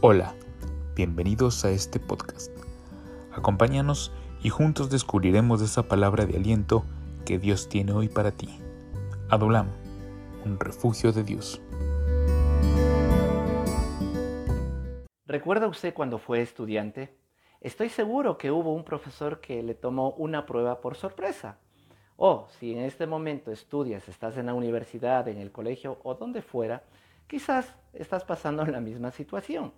Hola, bienvenidos a este podcast. Acompáñanos y juntos descubriremos esa palabra de aliento que Dios tiene hoy para ti. Adulam, un refugio de Dios. ¿Recuerda usted cuando fue estudiante? Estoy seguro que hubo un profesor que le tomó una prueba por sorpresa. O si en este momento estudias, estás en la universidad, en el colegio o donde fuera, quizás estás pasando la misma situación.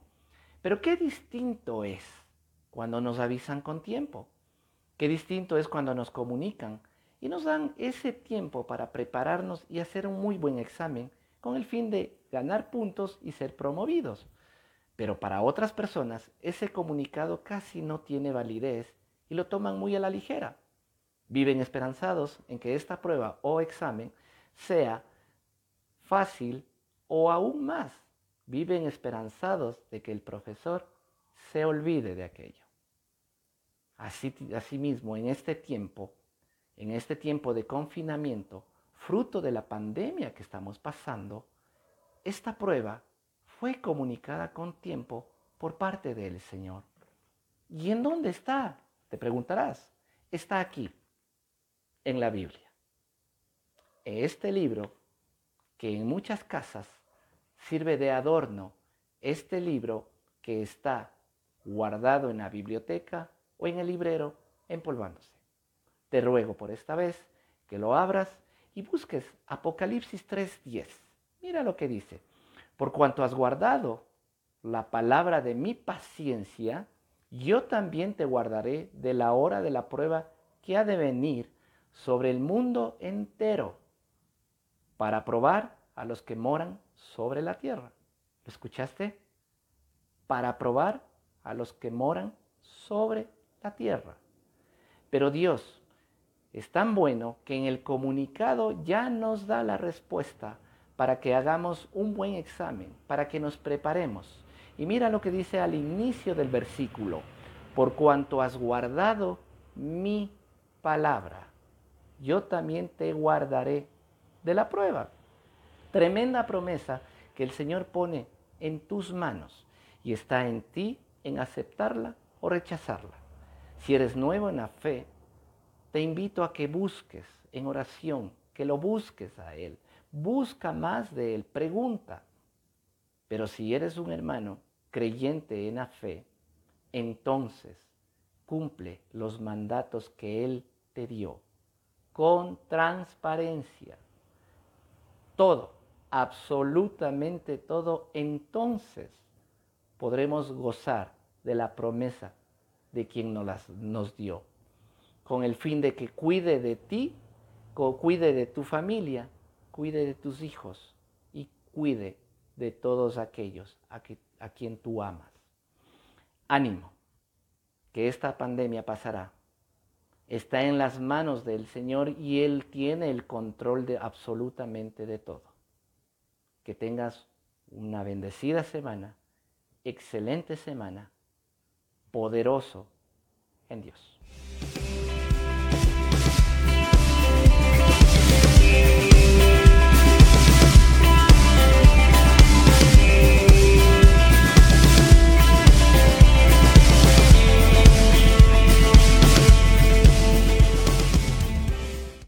Pero qué distinto es cuando nos avisan con tiempo. Qué distinto es cuando nos comunican y nos dan ese tiempo para prepararnos y hacer un muy buen examen con el fin de ganar puntos y ser promovidos. Pero para otras personas ese comunicado casi no tiene validez y lo toman muy a la ligera. Viven esperanzados en que esta prueba o examen sea fácil o aún más viven esperanzados de que el profesor se olvide de aquello. Así, asimismo, en este tiempo, en este tiempo de confinamiento, fruto de la pandemia que estamos pasando, esta prueba fue comunicada con tiempo por parte del Señor. ¿Y en dónde está? Te preguntarás. Está aquí, en la Biblia. Este libro, que en muchas casas sirve de adorno este libro que está guardado en la biblioteca o en el librero empolvándose. Te ruego por esta vez que lo abras y busques Apocalipsis 3:10. Mira lo que dice. Por cuanto has guardado la palabra de mi paciencia, yo también te guardaré de la hora de la prueba que ha de venir sobre el mundo entero para probar a los que moran sobre la tierra. ¿Lo escuchaste? Para probar a los que moran sobre la tierra. Pero Dios es tan bueno que en el comunicado ya nos da la respuesta para que hagamos un buen examen, para que nos preparemos. Y mira lo que dice al inicio del versículo, por cuanto has guardado mi palabra, yo también te guardaré de la prueba. Tremenda promesa que el Señor pone en tus manos y está en ti en aceptarla o rechazarla. Si eres nuevo en la fe, te invito a que busques en oración, que lo busques a Él. Busca más de Él, pregunta. Pero si eres un hermano creyente en la fe, entonces cumple los mandatos que Él te dio con transparencia. Todo absolutamente todo, entonces podremos gozar de la promesa de quien nos, las, nos dio, con el fin de que cuide de ti, cuide de tu familia, cuide de tus hijos y cuide de todos aquellos a, a quien tú amas. Ánimo, que esta pandemia pasará. Está en las manos del Señor y Él tiene el control de absolutamente de todo que tengas una bendecida semana, excelente semana, poderoso en Dios.